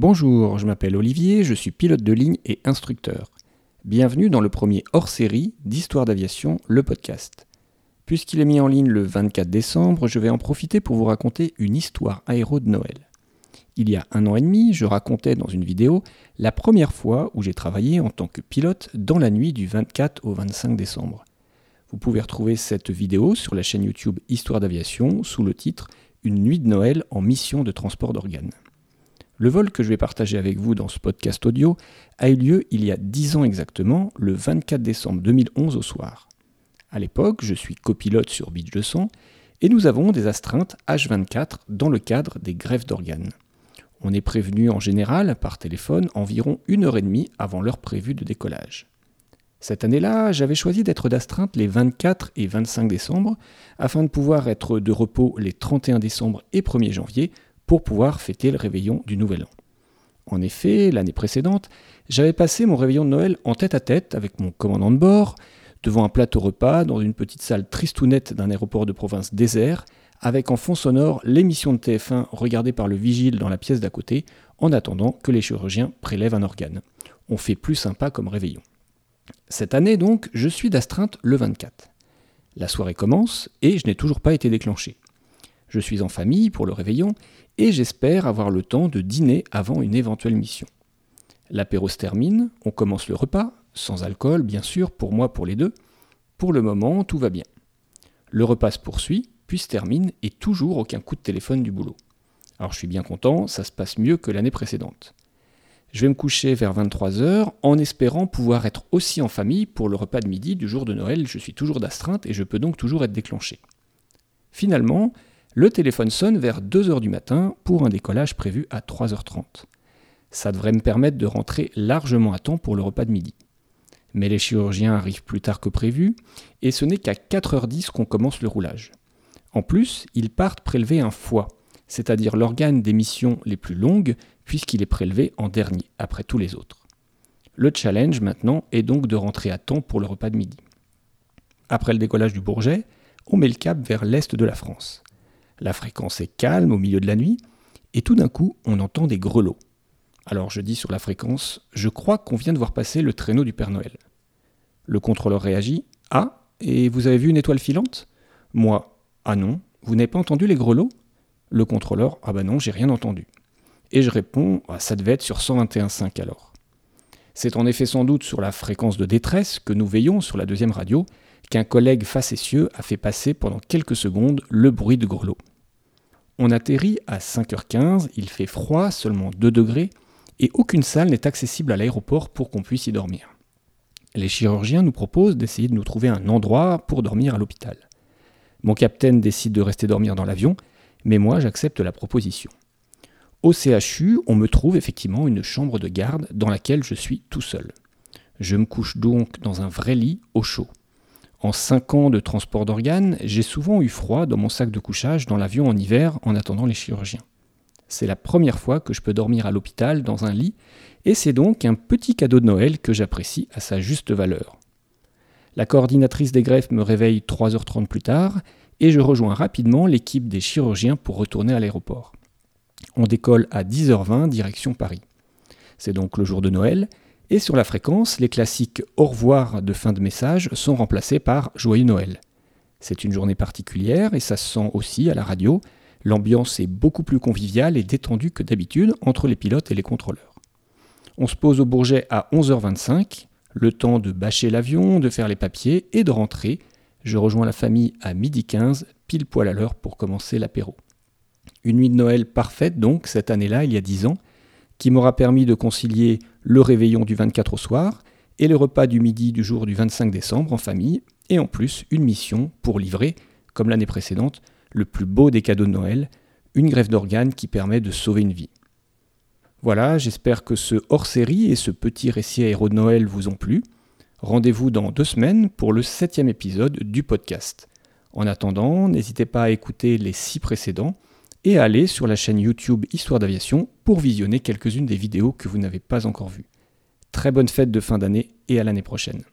Bonjour, je m'appelle Olivier, je suis pilote de ligne et instructeur. Bienvenue dans le premier hors-série d'Histoire d'aviation, le podcast. Puisqu'il est mis en ligne le 24 décembre, je vais en profiter pour vous raconter une histoire aéro de Noël. Il y a un an et demi, je racontais dans une vidéo la première fois où j'ai travaillé en tant que pilote dans la nuit du 24 au 25 décembre. Vous pouvez retrouver cette vidéo sur la chaîne YouTube Histoire d'aviation sous le titre Une nuit de Noël en mission de transport d'organes. Le vol que je vais partager avec vous dans ce podcast audio a eu lieu il y a 10 ans exactement, le 24 décembre 2011 au soir. À l'époque, je suis copilote sur Beach 200 et nous avons des astreintes H24 dans le cadre des greffes d'organes. On est prévenu en général par téléphone environ une heure et demie avant l'heure prévue de décollage. Cette année-là, j'avais choisi d'être d'astreinte les 24 et 25 décembre afin de pouvoir être de repos les 31 décembre et 1er janvier pour pouvoir fêter le réveillon du Nouvel An. En effet, l'année précédente, j'avais passé mon réveillon de Noël en tête à tête avec mon commandant de bord, devant un plateau repas dans une petite salle tristounette d'un aéroport de province désert, avec en fond sonore l'émission de TF1 regardée par le vigile dans la pièce d'à côté, en attendant que les chirurgiens prélèvent un organe. On fait plus sympa comme réveillon. Cette année donc, je suis d'astreinte le 24. La soirée commence et je n'ai toujours pas été déclenché. Je suis en famille pour le réveillon et j'espère avoir le temps de dîner avant une éventuelle mission. L'apéro se termine, on commence le repas, sans alcool bien sûr, pour moi pour les deux. Pour le moment, tout va bien. Le repas se poursuit, puis se termine et toujours aucun coup de téléphone du boulot. Alors je suis bien content, ça se passe mieux que l'année précédente. Je vais me coucher vers 23h en espérant pouvoir être aussi en famille pour le repas de midi du jour de Noël. Je suis toujours d'astreinte et je peux donc toujours être déclenché. Finalement, le téléphone sonne vers 2h du matin pour un décollage prévu à 3h30. Ça devrait me permettre de rentrer largement à temps pour le repas de midi. Mais les chirurgiens arrivent plus tard que prévu, et ce n'est qu'à 4h10 qu'on commence le roulage. En plus, ils partent prélever un foie, c'est-à-dire l'organe d'émission les plus longues, puisqu'il est prélevé en dernier, après tous les autres. Le challenge maintenant est donc de rentrer à temps pour le repas de midi. Après le décollage du Bourget, on met le cap vers l'est de la France. La fréquence est calme au milieu de la nuit, et tout d'un coup, on entend des grelots. Alors je dis sur la fréquence, je crois qu'on vient de voir passer le traîneau du Père Noël. Le contrôleur réagit Ah, et vous avez vu une étoile filante? Moi Ah non, vous n'avez pas entendu les grelots? Le contrôleur Ah bah non, j'ai rien entendu. Et je réponds ah, Ça devait être sur 121.5 alors. C'est en effet sans doute sur la fréquence de détresse que nous veillons sur la deuxième radio qu'un collègue facétieux a fait passer pendant quelques secondes le bruit de grelots. On atterrit à 5h15, il fait froid, seulement 2 degrés, et aucune salle n'est accessible à l'aéroport pour qu'on puisse y dormir. Les chirurgiens nous proposent d'essayer de nous trouver un endroit pour dormir à l'hôpital. Mon capitaine décide de rester dormir dans l'avion, mais moi j'accepte la proposition. Au CHU, on me trouve effectivement une chambre de garde dans laquelle je suis tout seul. Je me couche donc dans un vrai lit au chaud. En 5 ans de transport d'organes, j'ai souvent eu froid dans mon sac de couchage dans l'avion en hiver en attendant les chirurgiens. C'est la première fois que je peux dormir à l'hôpital dans un lit, et c'est donc un petit cadeau de Noël que j'apprécie à sa juste valeur. La coordinatrice des greffes me réveille 3h30 plus tard, et je rejoins rapidement l'équipe des chirurgiens pour retourner à l'aéroport. On décolle à 10h20 direction Paris. C'est donc le jour de Noël, et sur la fréquence, les classiques au revoir de fin de message sont remplacés par Joyeux Noël. C'est une journée particulière et ça se sent aussi à la radio. L'ambiance est beaucoup plus conviviale et détendue que d'habitude entre les pilotes et les contrôleurs. On se pose au Bourget à 11h25, le temps de bâcher l'avion, de faire les papiers et de rentrer. Je rejoins la famille à midi 15, pile poil à l'heure pour commencer l'apéro. Une nuit de Noël parfaite donc cette année-là, il y a 10 ans, qui m'aura permis de concilier le réveillon du 24 au soir et le repas du midi du jour du 25 décembre en famille, et en plus une mission pour livrer, comme l'année précédente, le plus beau des cadeaux de Noël, une greffe d'organes qui permet de sauver une vie. Voilà, j'espère que ce hors-série et ce petit récit aéro de Noël vous ont plu. Rendez-vous dans deux semaines pour le septième épisode du podcast. En attendant, n'hésitez pas à écouter les six précédents et aller sur la chaîne YouTube Histoire d'aviation pour visionner quelques-unes des vidéos que vous n'avez pas encore vues. Très bonne fête de fin d'année et à l'année prochaine.